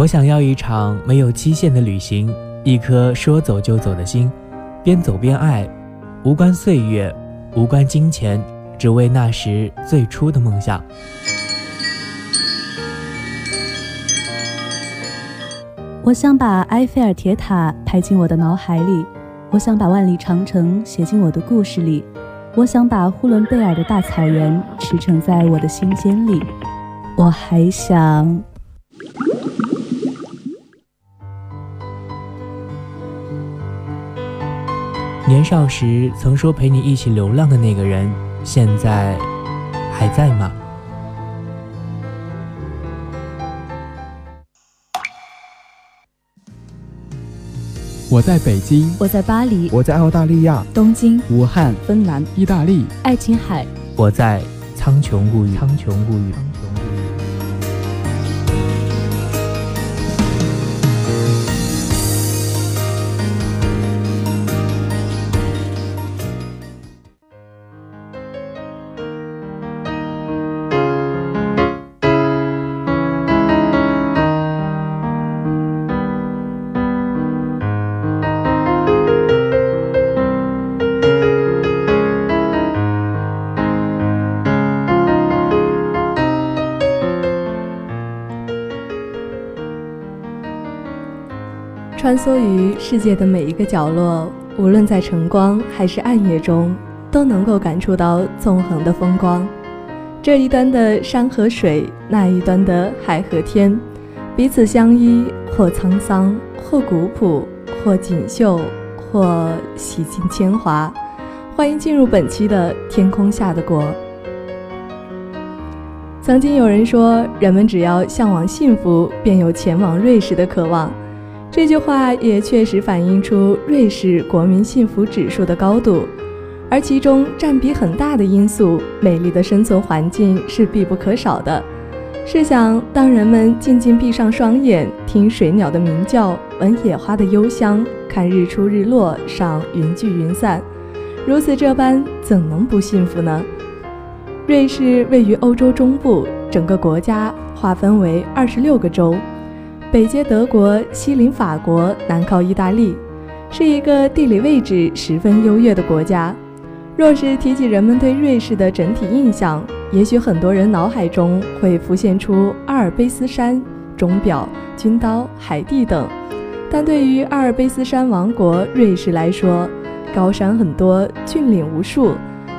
我想要一场没有期限的旅行，一颗说走就走的心，边走边爱，无关岁月，无关金钱，只为那时最初的梦想。我想把埃菲尔铁塔拍进我的脑海里，我想把万里长城写进我的故事里，我想把呼伦贝尔的大草原驰骋在我的心间里，我还想。年少时曾说陪你一起流浪的那个人，现在还在吗？我在北京，我在巴黎，我在澳大利亚东京、武汉、芬兰、意大利、爱琴海，我在苍穹物语，苍穹故域。缩于世界的每一个角落，无论在晨光还是暗夜中，都能够感触到纵横的风光。这一端的山和水，那一端的海和天，彼此相依，或沧桑，或古朴，或锦绣，或洗尽铅华。欢迎进入本期的《天空下的国》。曾经有人说，人们只要向往幸福，便有前往瑞士的渴望。这句话也确实反映出瑞士国民幸福指数的高度，而其中占比很大的因素——美丽的生存环境是必不可少的。试想，当人们静静闭上双眼，听水鸟的鸣叫，闻野花的幽香，看日出日落，赏云聚云散，如此这般，怎能不幸福呢？瑞士位于欧洲中部，整个国家划分为二十六个州。北接德国，西邻法国，南靠意大利，是一个地理位置十分优越的国家。若是提起人们对瑞士的整体印象，也许很多人脑海中会浮现出阿尔卑斯山、钟表、军刀、海地等。但对于阿尔卑斯山王国瑞士来说，高山很多，峻岭无数，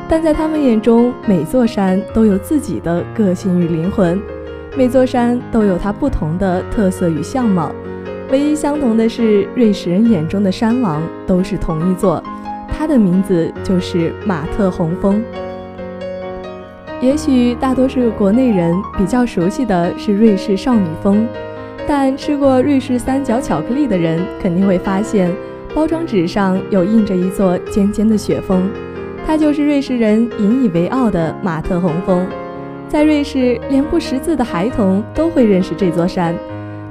但在他们眼中，每座山都有自己的个性与灵魂。每座山都有它不同的特色与相貌，唯一相同的是，瑞士人眼中的山王都是同一座，它的名字就是马特洪峰。也许大多数国内人比较熟悉的是瑞士少女峰，但吃过瑞士三角巧克力的人肯定会发现，包装纸上有印着一座尖尖的雪峰，它就是瑞士人引以为傲的马特洪峰。在瑞士，连不识字的孩童都会认识这座山，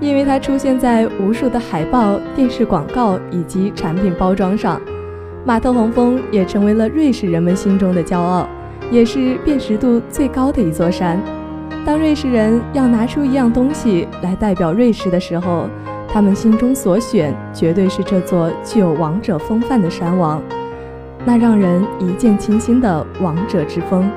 因为它出现在无数的海报、电视广告以及产品包装上。马特洪峰也成为了瑞士人们心中的骄傲，也是辨识度最高的一座山。当瑞士人要拿出一样东西来代表瑞士的时候，他们心中所选绝对是这座具有王者风范的山王，那让人一见倾心的王者之风。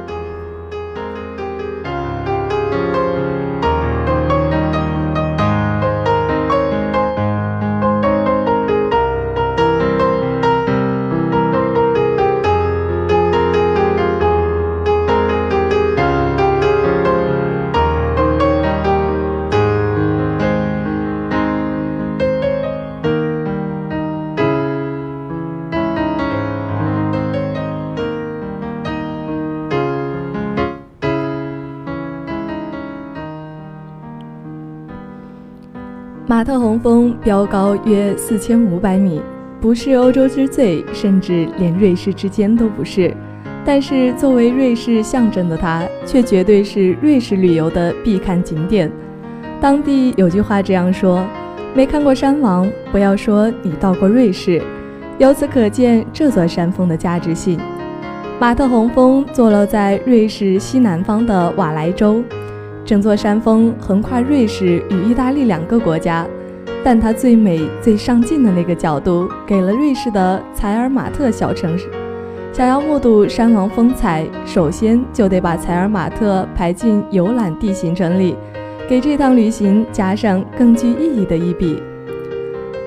标高约四千五百米，不是欧洲之最，甚至连瑞士之间都不是。但是作为瑞士象征的它，却绝对是瑞士旅游的必看景点。当地有句话这样说：“没看过山王，不要说你到过瑞士。”由此可见这座山峰的价值性。马特洪峰坐落在瑞士西南方的瓦莱州。整座山峰横跨瑞士与意大利两个国家，但它最美、最上镜的那个角度，给了瑞士的采尔马特小城市。想要目睹山王风采，首先就得把采尔马特排进游览地行程里，给这趟旅行加上更具意义的一笔。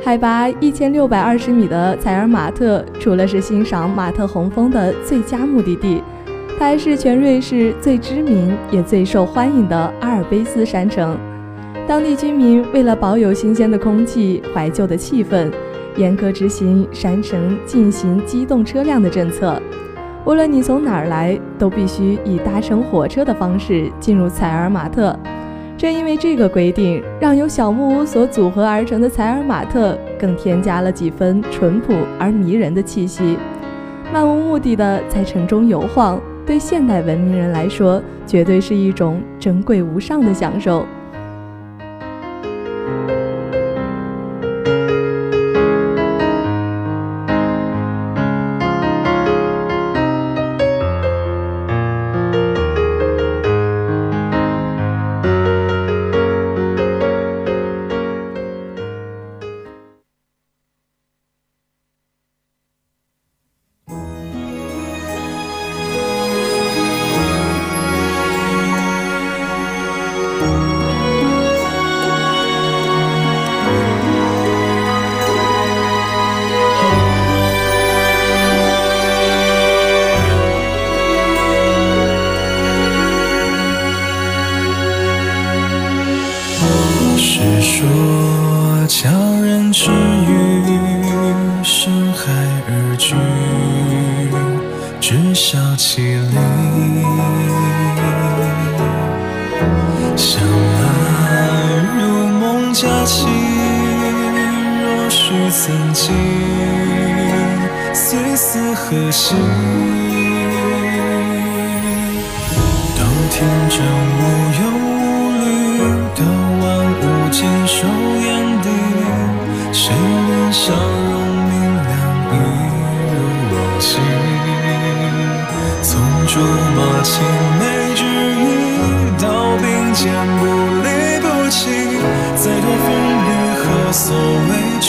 海拔一千六百二十米的采尔马特，除了是欣赏马特洪峰的最佳目的地，它还是全瑞士最知名也最受欢迎的阿尔卑斯山城。当地居民为了保有新鲜的空气、怀旧的气氛。严格执行山城禁行机动车辆的政策，无论你从哪儿来，都必须以搭乘火车的方式进入采尔马特。正因为这个规定，让由小木屋所组合而成的采尔马特更添加了几分淳朴而迷人的气息。漫无目的的在城中游晃，对现代文明人来说，绝对是一种珍贵无上的享受。至于深海而居，至少其理。相爱如梦佳期，若许曾经，虽死何惜？到天真无忧无虑，到万物尽收眼。谁能笑容明亮一如往昔？从竹马青梅之谊到并肩不离不弃，再多风雨何所畏惧？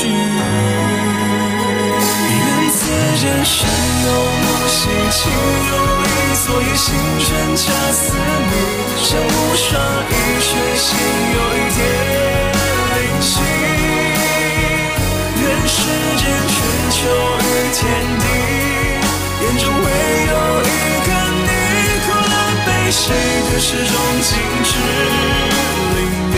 愿此间山有木兮，情有意，昨夜星辰恰似你，身无双翼水，心有一点。天地眼中唯有一个你苦乐悲喜得失中尽致淋漓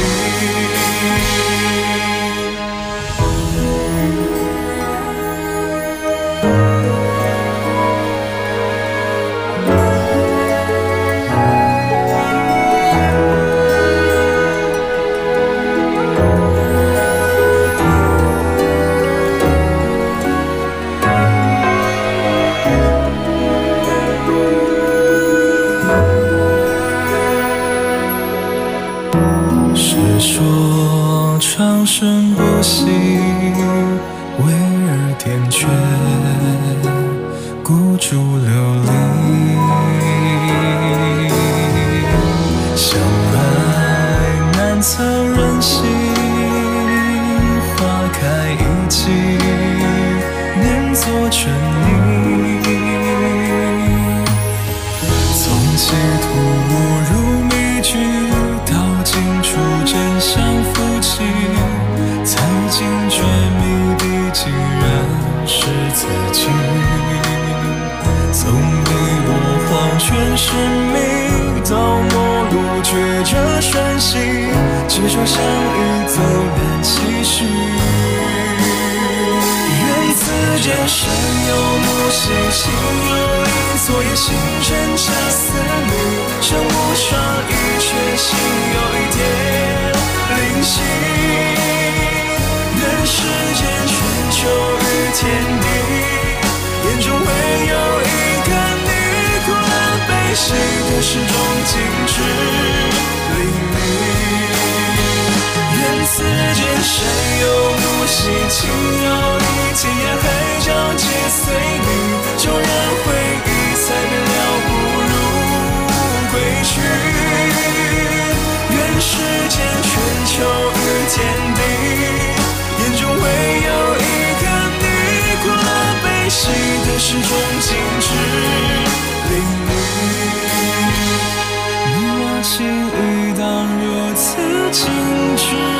始终静止淋漓。愿此间山有木兮卿有你，天涯海角皆随你。纵然回忆，才变了，不如归去。愿世间春秋与天地，眼中唯有一个你，苦乐悲喜的始终静止，情意当如此静止，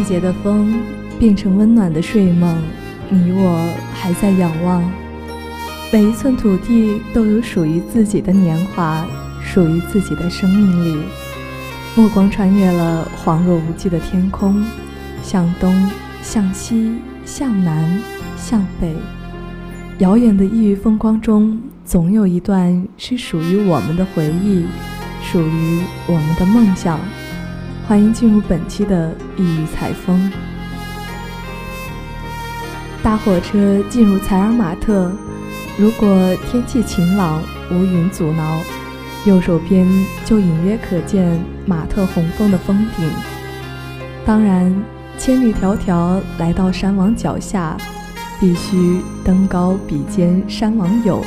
季节的风变成温暖的睡梦，你我还在仰望。每一寸土地都有属于自己的年华，属于自己的生命力。目光穿越了恍若无际的天空，向东，向西，向南，向北。遥远的异域风光中，总有一段是属于我们的回忆，属于我们的梦想。欢迎进入本期的异域采风。大火车进入采尔马特，如果天气晴朗，无云阻挠，右手边就隐约可见马特洪峰的峰顶。当然，千里迢迢来到山王脚下，必须登高比肩山王友，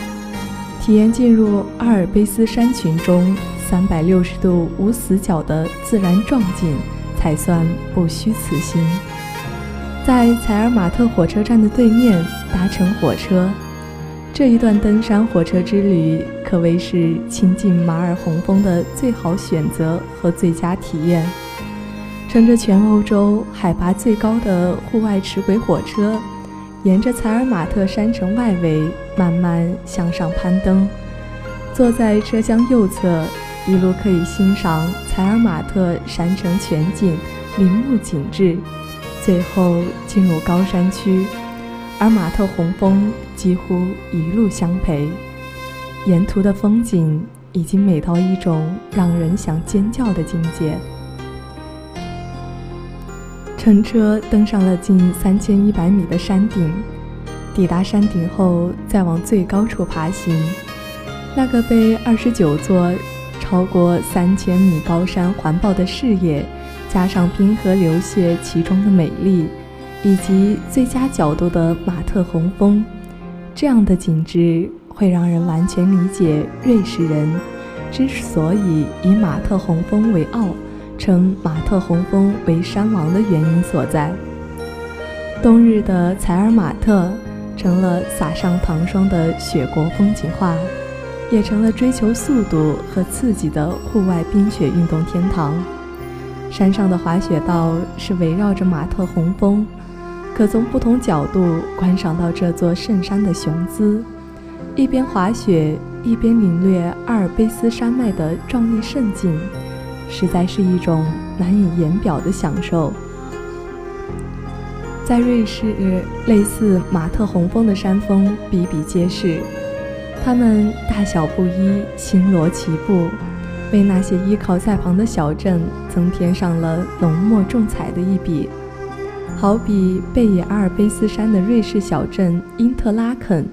体验进入阿尔卑斯山群中。三百六十度无死角的自然壮景，才算不虚此行。在采尔马特火车站的对面搭乘火车，这一段登山火车之旅可谓是亲近马尔洪峰的最好选择和最佳体验。乘着全欧洲海拔最高的户外齿轨火车，沿着采尔马特山城外围慢慢向上攀登，坐在车厢右侧。一路可以欣赏采尔马特山城全景，林木景致，最后进入高山区，而马特洪峰几乎一路相陪，沿途的风景已经美到一种让人想尖叫的境界。乘车登上了近三千一百米的山顶，抵达山顶后再往最高处爬行，那个被二十九座。超过三千米高山环抱的视野，加上冰河流泻其中的美丽，以及最佳角度的马特洪峰，这样的景致会让人完全理解瑞士人之所以以马特洪峰为傲，称马特洪峰为山王的原因所在。冬日的采尔马特成了撒上糖霜的雪国风景画。也成了追求速度和刺激的户外冰雪运动天堂。山上的滑雪道是围绕着马特洪峰，可从不同角度观赏到这座圣山的雄姿。一边滑雪，一边领略阿尔卑斯山脉的壮丽胜景，实在是一种难以言表的享受。在瑞士，类似马特洪峰的山峰比比皆是。它们大小不一，星罗棋布，为那些依靠在旁的小镇增添上了浓墨重彩的一笔。好比贝野阿尔卑斯山的瑞士小镇因特拉肯，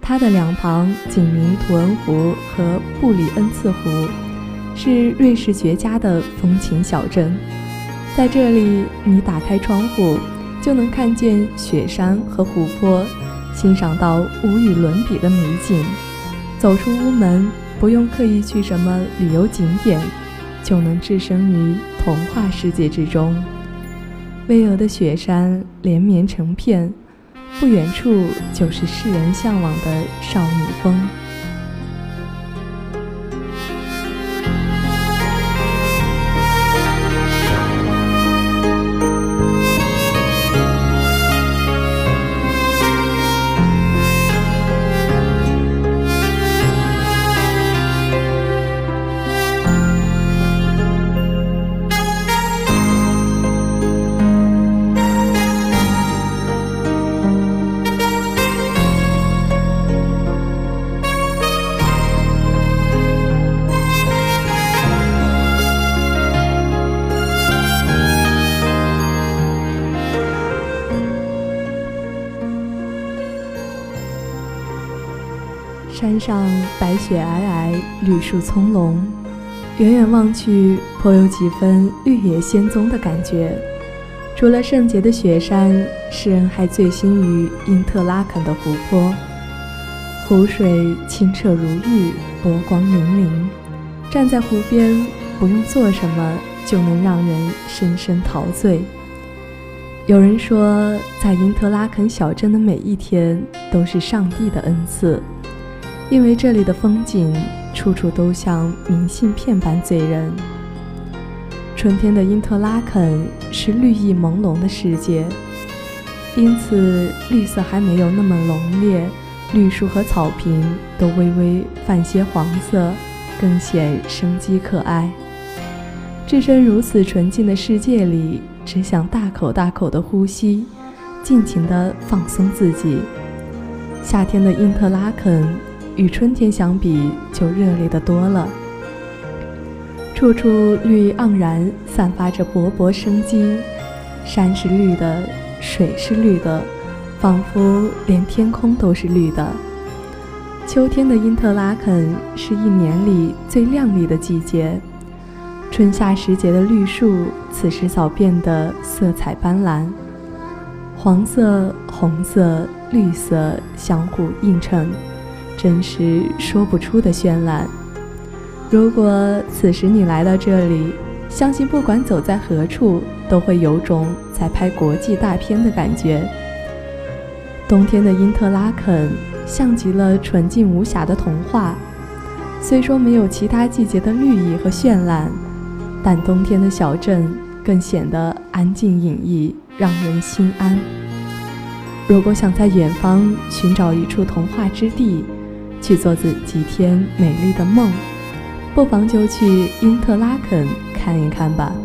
它的两旁紧邻图恩湖和布里恩茨湖，是瑞士绝佳的风情小镇。在这里，你打开窗户，就能看见雪山和湖泊。欣赏到无与伦比的美景，走出屋门，不用刻意去什么旅游景点，就能置身于童话世界之中。巍峨的雪山连绵成片，不远处就是世人向往的少女峰。山上白雪皑皑，绿树葱茏，远远望去，颇有几分绿野仙踪的感觉。除了圣洁的雪山，诗人还醉心于因特拉肯的湖泊。湖水清澈如玉，波光粼粼。站在湖边，不用做什么，就能让人深深陶醉。有人说，在因特拉肯小镇的每一天都是上帝的恩赐，因为这里的风景处处都像明信片般醉人。春天的因特拉肯是绿意朦胧的世界，因此绿色还没有那么浓烈，绿树和草坪都微微泛些黄色，更显生机可爱。置身如此纯净的世界里，只想大口大口的呼吸，尽情的放松自己。夏天的因特拉肯与春天相比，就热烈的多了。处处绿意盎然，散发着勃勃生机。山是绿的，水是绿的，仿佛连天空都是绿的。秋天的因特拉肯是一年里最亮丽的季节，春夏时节的绿树此时早变得色彩斑斓，黄色、红色、绿色相互映衬，真是说不出的绚烂。如果此时你来到这里，相信不管走在何处，都会有种在拍国际大片的感觉。冬天的因特拉肯像极了纯净无瑕的童话，虽说没有其他季节的绿意和绚烂，但冬天的小镇更显得安静隐逸，让人心安。如果想在远方寻找一处童话之地，去做自几天美丽的梦。不妨就去因特拉肯看一看吧。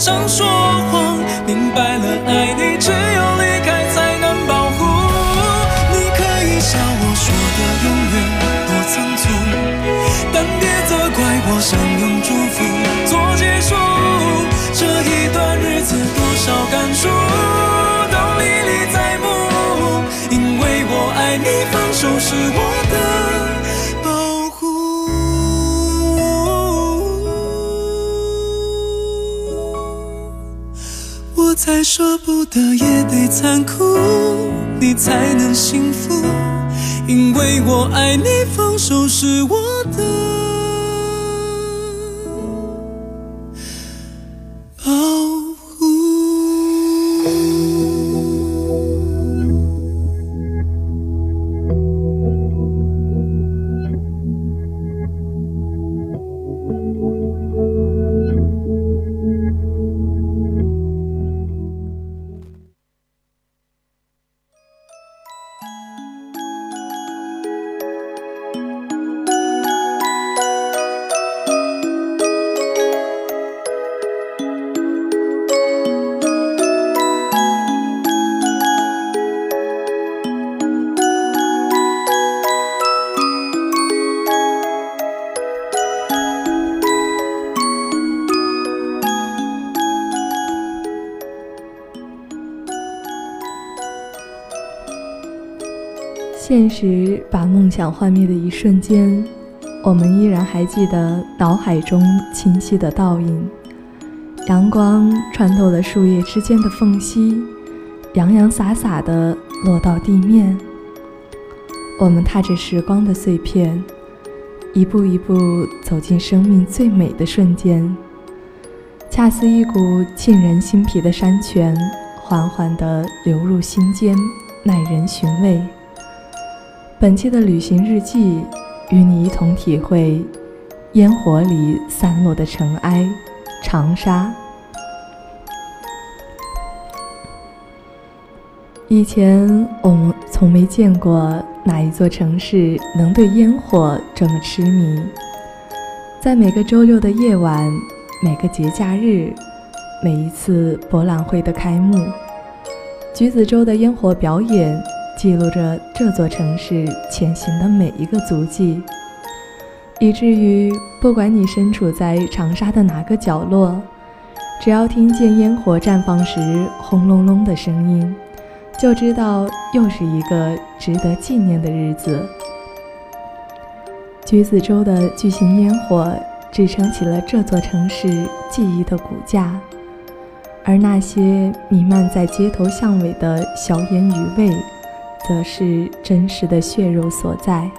上说。再舍不得也得残酷，你才能幸福，因为我爱你，放手是我的。时把梦想幻灭的一瞬间，我们依然还记得脑海中清晰的倒影。阳光穿透了树叶之间的缝隙，洋洋洒洒地落到地面。我们踏着时光的碎片，一步一步走进生命最美的瞬间，恰似一股沁人心脾的山泉，缓缓地流入心间，耐人寻味。本期的旅行日记，与你一同体会烟火里散落的尘埃——长沙。以前我们从没见过哪一座城市能对烟火这么痴迷。在每个周六的夜晚，每个节假日，每一次博览会的开幕，橘子洲的烟火表演。记录着这座城市前行的每一个足迹，以至于不管你身处在长沙的哪个角落，只要听见烟火绽放时轰隆隆的声音，就知道又是一个值得纪念的日子。橘子洲的巨型烟火支撑起了这座城市记忆的骨架，而那些弥漫在街头巷尾的硝烟余味。则是真实的血肉所在。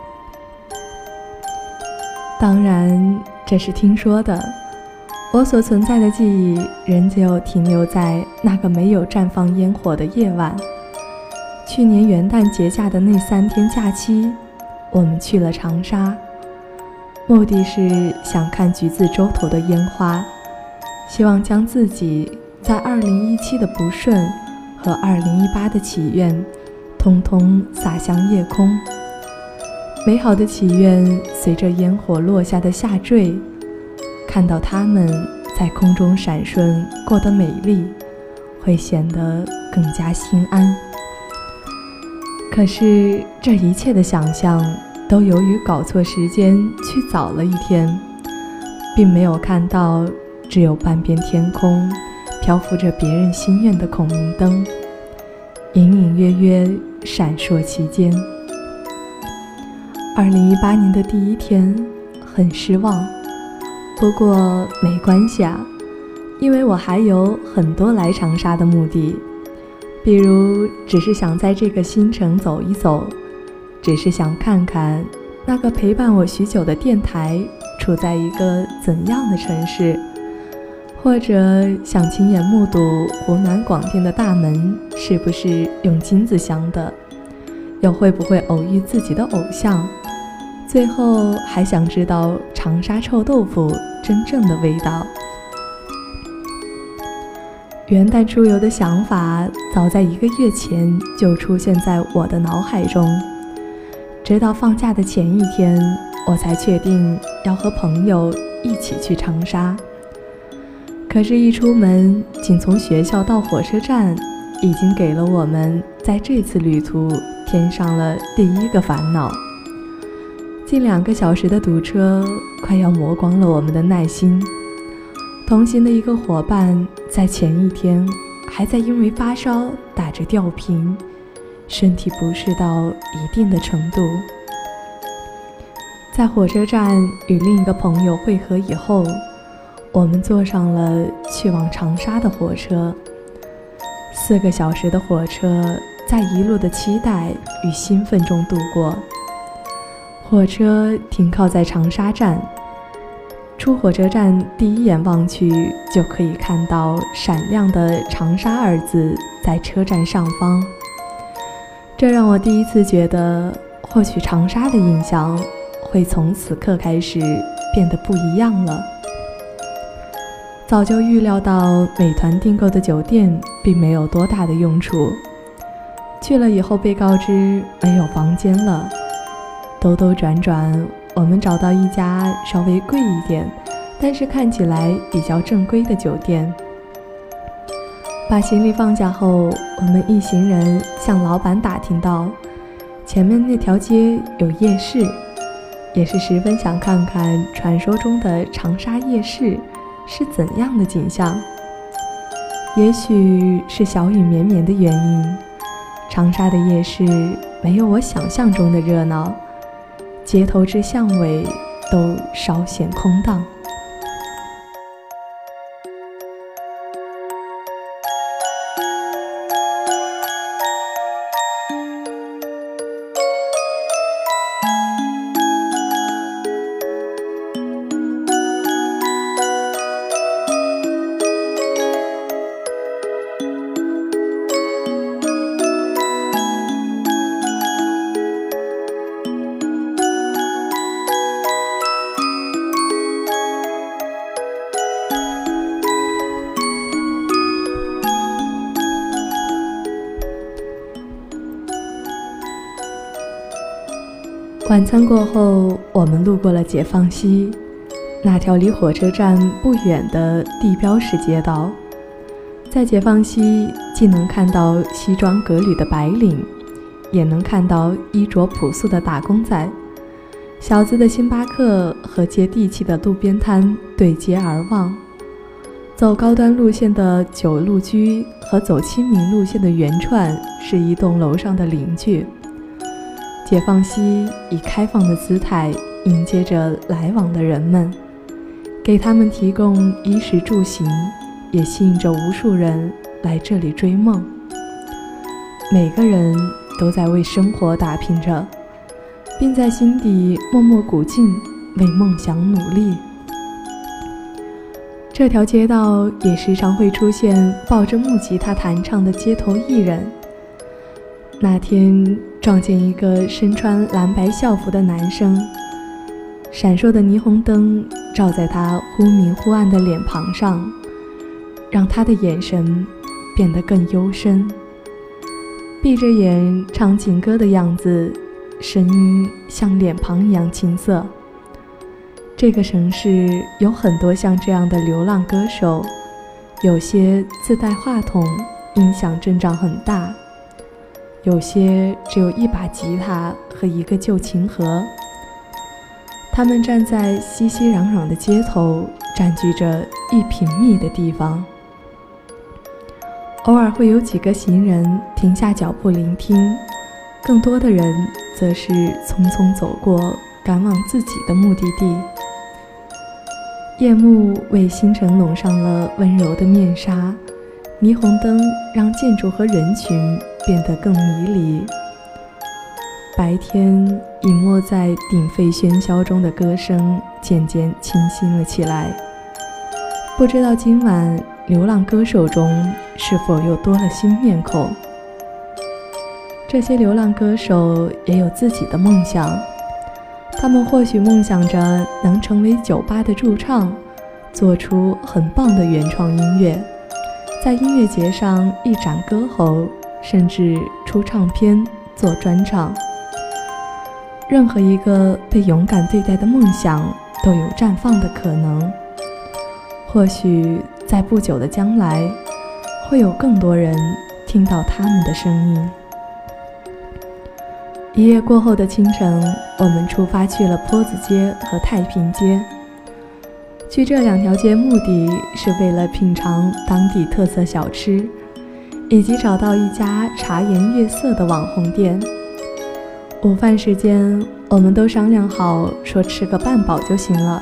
当然，这是听说的。我所存在的记忆，仍旧停留在那个没有绽放烟火的夜晚。去年元旦节假的那三天假期，我们去了长沙，目的是想看橘子洲头的烟花，希望将自己在2017的不顺和2018的祈愿。通通洒向夜空，美好的祈愿随着烟火落下的下坠，看到它们在空中闪烁过得美丽，会显得更加心安。可是这一切的想象，都由于搞错时间去早了一天，并没有看到只有半边天空，漂浮着别人心愿的孔明灯，隐隐约约闪烁其间。二零一八年的第一天，很失望，不过没关系啊，因为我还有很多来长沙的目的。比如，只是想在这个新城走一走，只是想看看那个陪伴我许久的电台处在一个怎样的城市，或者想亲眼目睹湖南广电的大门是不是用金子镶的，又会不会偶遇自己的偶像，最后还想知道长沙臭豆腐真正的味道。元旦出游的想法，早在一个月前就出现在我的脑海中。直到放假的前一天，我才确定要和朋友一起去长沙。可是，一出门，仅从学校到火车站，已经给了我们在这次旅途添上了第一个烦恼。近两个小时的堵车，快要磨光了我们的耐心。同行的一个伙伴在前一天还在因为发烧打着吊瓶，身体不适到一定的程度。在火车站与另一个朋友会合以后，我们坐上了去往长沙的火车。四个小时的火车在一路的期待与兴奋中度过。火车停靠在长沙站。出火车站，第一眼望去就可以看到闪亮的“长沙”二字在车站上方。这让我第一次觉得，或许长沙的印象会从此刻开始变得不一样了。早就预料到美团订购的酒店并没有多大的用处，去了以后被告知没有房间了，兜兜转转。我们找到一家稍微贵一点，但是看起来比较正规的酒店。把行李放下后，我们一行人向老板打听到，前面那条街有夜市，也是十分想看看传说中的长沙夜市是怎样的景象。也许是小雨绵绵的原因，长沙的夜市没有我想象中的热闹。街头至巷尾，都稍显空荡。晚餐过后，我们路过了解放西，那条离火车站不远的地标式街道。在解放西，既能看到西装革履的白领，也能看到衣着朴素的打工仔。小资的星巴克和接地气的路边摊对接而望。走高端路线的九路居和走亲民路线的圆串是一栋楼上的邻居。解放西以开放的姿态迎接着来往的人们，给他们提供衣食住行，也吸引着无数人来这里追梦。每个人都在为生活打拼着，并在心底默默鼓劲，为梦想努力。这条街道也时常会出现抱着木吉他弹唱的街头艺人。那天。撞见一个身穿蓝白校服的男生，闪烁的霓虹灯照在他忽明忽暗的脸庞上，让他的眼神变得更幽深。闭着眼唱情歌的样子，声音像脸庞一样青涩。这个城市有很多像这样的流浪歌手，有些自带话筒，音响阵仗很大。有些只有一把吉他和一个旧琴盒。他们站在熙熙攘攘的街头，占据着一平米的地方。偶尔会有几个行人停下脚步聆听，更多的人则是匆匆走过，赶往自己的目的地。夜幕为星辰笼上了温柔的面纱，霓虹灯让建筑和人群变得更迷离。白天隐没在鼎沸喧嚣中的歌声渐渐清新了起来。不知道今晚流浪歌手中是否又多了新面孔？这些流浪歌手也有自己的梦想。他们或许梦想着能成为酒吧的驻唱，做出很棒的原创音乐，在音乐节上一展歌喉，甚至出唱片、做专场。任何一个被勇敢对待的梦想都有绽放的可能。或许在不久的将来，会有更多人听到他们的声音。一夜过后的清晨，我们出发去了坡子街和太平街。去这两条街目的是为了品尝当地特色小吃，以及找到一家茶颜悦色的网红店。午饭时间，我们都商量好说吃个半饱就行了。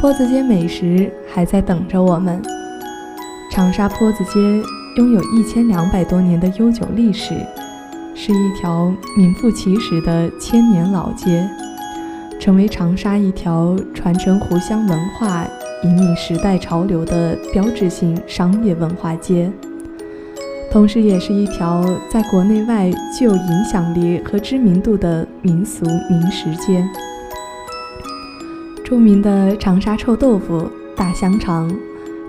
坡子街美食还在等着我们。长沙坡子街拥有一千两百多年的悠久历史。是一条名副其实的千年老街，成为长沙一条传承湖湘文化、引领时代潮流的标志性商业文化街，同时也是一条在国内外具有影响力和知名度的民俗名食街。著名的长沙臭豆腐、大香肠，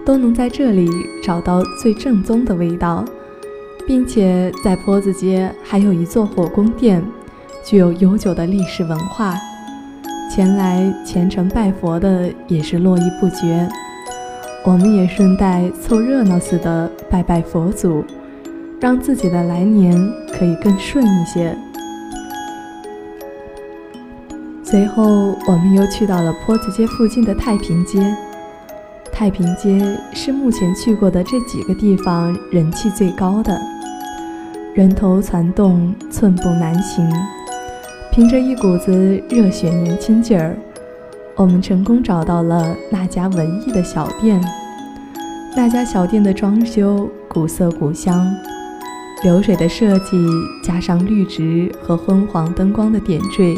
都能在这里找到最正宗的味道。并且在坡子街还有一座火宫殿，具有悠久的历史文化，前来虔诚拜佛的也是络绎不绝。我们也顺带凑热闹似的拜拜佛祖，让自己的来年可以更顺一些。随后，我们又去到了坡子街附近的太平街。太平街是目前去过的这几个地方人气最高的。人头攒动，寸步难行。凭着一股子热血年轻劲儿，我们成功找到了那家文艺的小店。那家小店的装修古色古香，流水的设计加上绿植和昏黄灯光的点缀，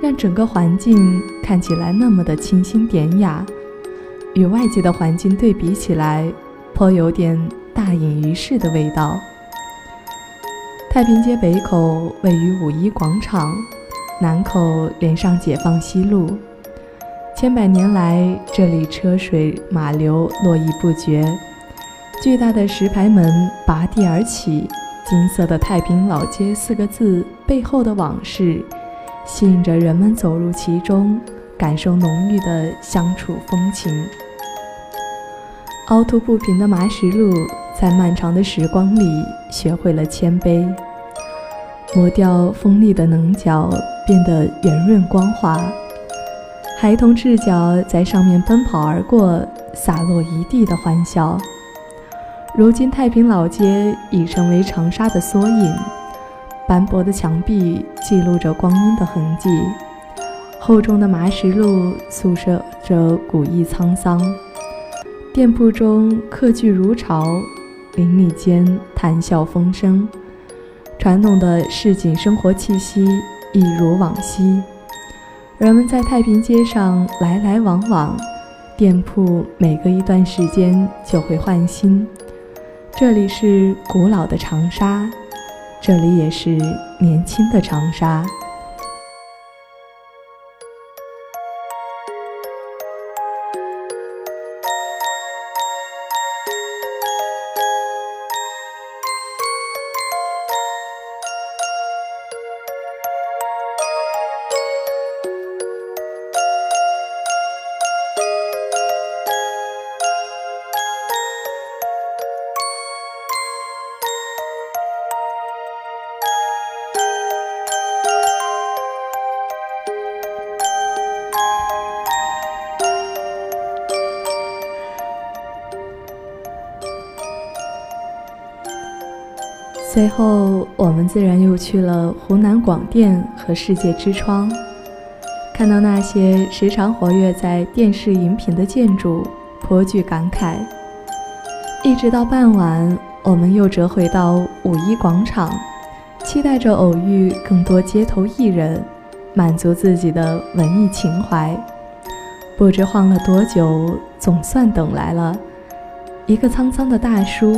让整个环境看起来那么的清新典雅。与外界的环境对比起来，颇有点大隐于市的味道。太平街北口位于五一广场，南口连上解放西路。千百年来，这里车水马流，络绎不绝。巨大的石牌门拔地而起，金色的“太平老街”四个字背后的往事，吸引着人们走入其中，感受浓郁的乡处风情。凹凸不平的麻石路。在漫长的时光里，学会了谦卑，磨掉锋利的棱角，变得圆润光滑。孩童赤脚在上面奔跑而过，洒落一地的欢笑。如今，太平老街已成为长沙的缩影，斑驳的墙壁记录着光阴的痕迹，厚重的麻石路诉说着古意沧桑。店铺中客聚如潮。邻里间谈笑风生，传统的市井生活气息一如往昔。人们在太平街上来来往往，店铺每隔一段时间就会换新。这里是古老的长沙，这里也是年轻的长沙。最后，我们自然又去了湖南广电和世界之窗，看到那些时常活跃在电视荧屏的建筑，颇具感慨。一直到傍晚，我们又折回到五一广场，期待着偶遇更多街头艺人，满足自己的文艺情怀。不知晃了多久，总算等来了一个沧桑的大叔。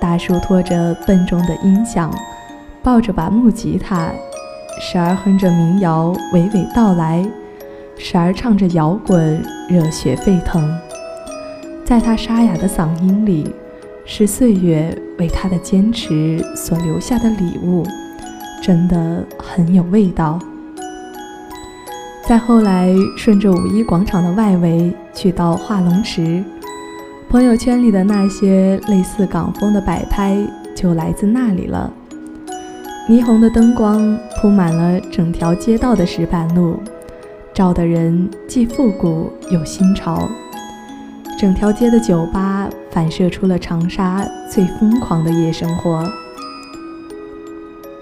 大叔拖着笨重的音响，抱着把木吉他，时而哼着民谣娓娓道来，时而唱着摇滚热血沸腾。在他沙哑的嗓音里，是岁月为他的坚持所留下的礼物，真的很有味道。再后来，顺着五一广场的外围去到画龙池。朋友圈里的那些类似港风的摆拍，就来自那里了。霓虹的灯光铺满了整条街道的石板路，照的人既复古又新潮。整条街的酒吧反射出了长沙最疯狂的夜生活。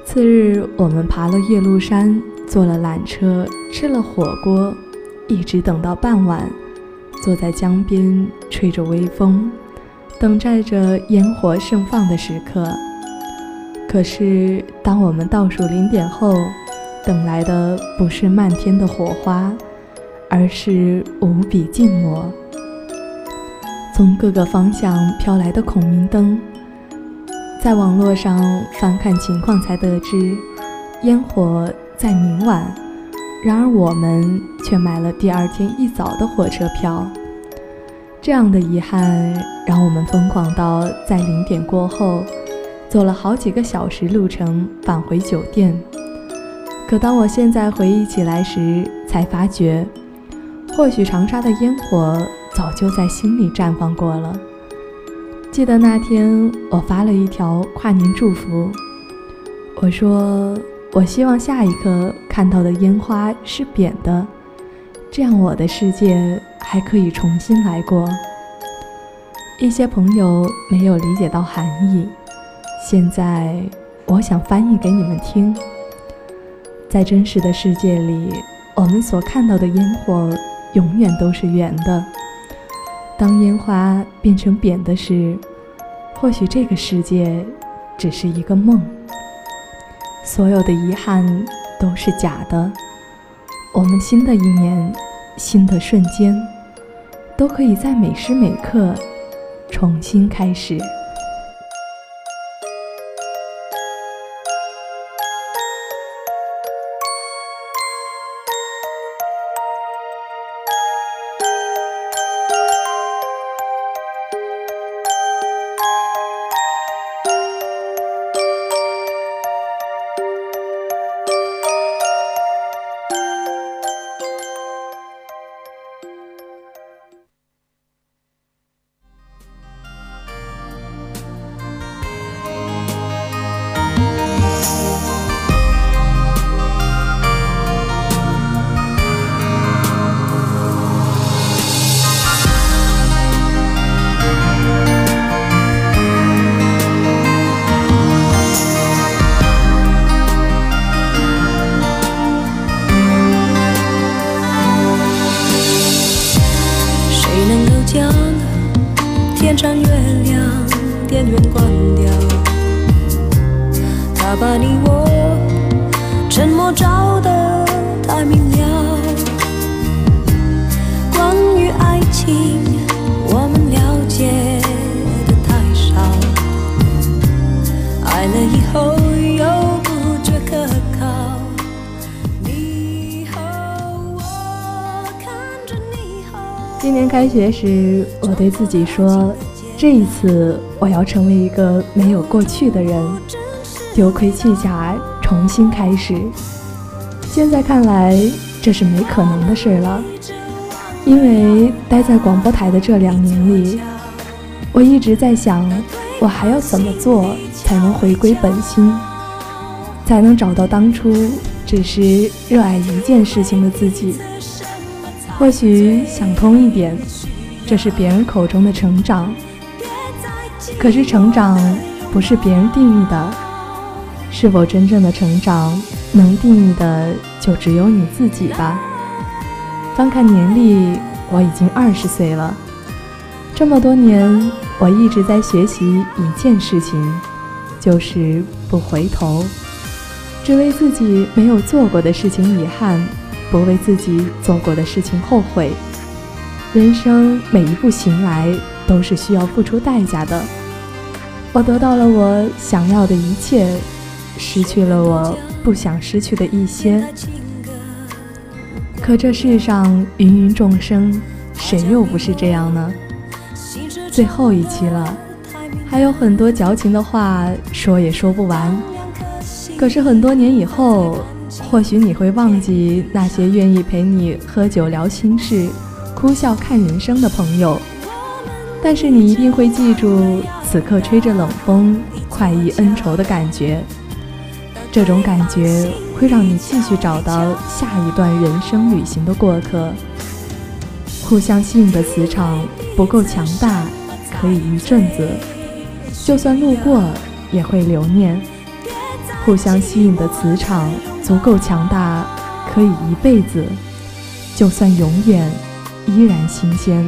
次日，我们爬了岳麓山，坐了缆车，吃了火锅，一直等到傍晚。坐在江边，吹着微风，等待着烟火盛放的时刻。可是，当我们倒数零点后，等来的不是漫天的火花，而是无比静默。从各个方向飘来的孔明灯，在网络上翻看情况才得知，烟火在明晚。然而我们却买了第二天一早的火车票，这样的遗憾让我们疯狂到在零点过后，走了好几个小时路程返回酒店。可当我现在回忆起来时，才发觉，或许长沙的烟火早就在心里绽放过了。记得那天我发了一条跨年祝福，我说。我希望下一刻看到的烟花是扁的，这样我的世界还可以重新来过。一些朋友没有理解到含义，现在我想翻译给你们听。在真实的世界里，我们所看到的烟火永远都是圆的。当烟花变成扁的时，或许这个世界只是一个梦。所有的遗憾都是假的。我们新的一年，新的瞬间，都可以在每时每刻重新开始。学时，我对自己说：“这一次我要成为一个没有过去的人，丢盔弃甲，重新开始。”现在看来，这是没可能的事了，因为待在广播台的这两年里，我一直在想，我还要怎么做才能回归本心，才能找到当初只是热爱一件事情的自己。或许想通一点，这是别人口中的成长。可是成长不是别人定义的，是否真正的成长，能定义的就只有你自己吧。翻看年历，我已经二十岁了。这么多年，我一直在学习一件事情，就是不回头，只为自己没有做过的事情遗憾，不为自己做过的事情后悔。人生每一步行来，都是需要付出代价的。我得到了我想要的一切，失去了我不想失去的一些。可这世上芸芸众生，谁又不是这样呢？最后一期了，还有很多矫情的话说也说不完。可是很多年以后，或许你会忘记那些愿意陪你喝酒聊心事、哭笑看人生的朋友。但是你一定会记住此刻吹着冷风、快意恩仇的感觉，这种感觉会让你继续找到下一段人生旅行的过客。互相吸引的磁场不够强大，可以一阵子；就算路过，也会留念。互相吸引的磁场足够强大，可以一辈子；就算永远，依然新鲜。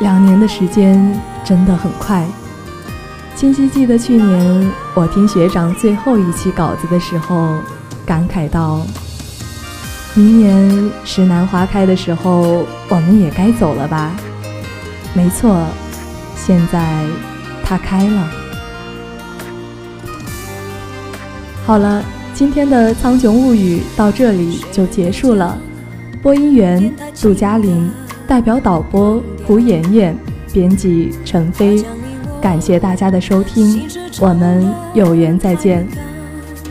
两年的时间真的很快，清晰记得去年我听学长最后一期稿子的时候，感慨道：“明年石楠花开的时候，我们也该走了吧？”没错，现在它开了。好了，今天的《苍穹物语》到这里就结束了。播音员杜嘉玲。代表导播胡妍妍，编辑陈飞，感谢大家的收听，我们有缘再见。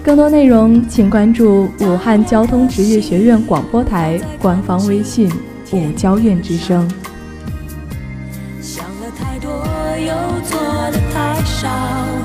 更多内容请关注武汉交通职业学院广播台官方微信“武交院之声”。想了太多，又做的太少。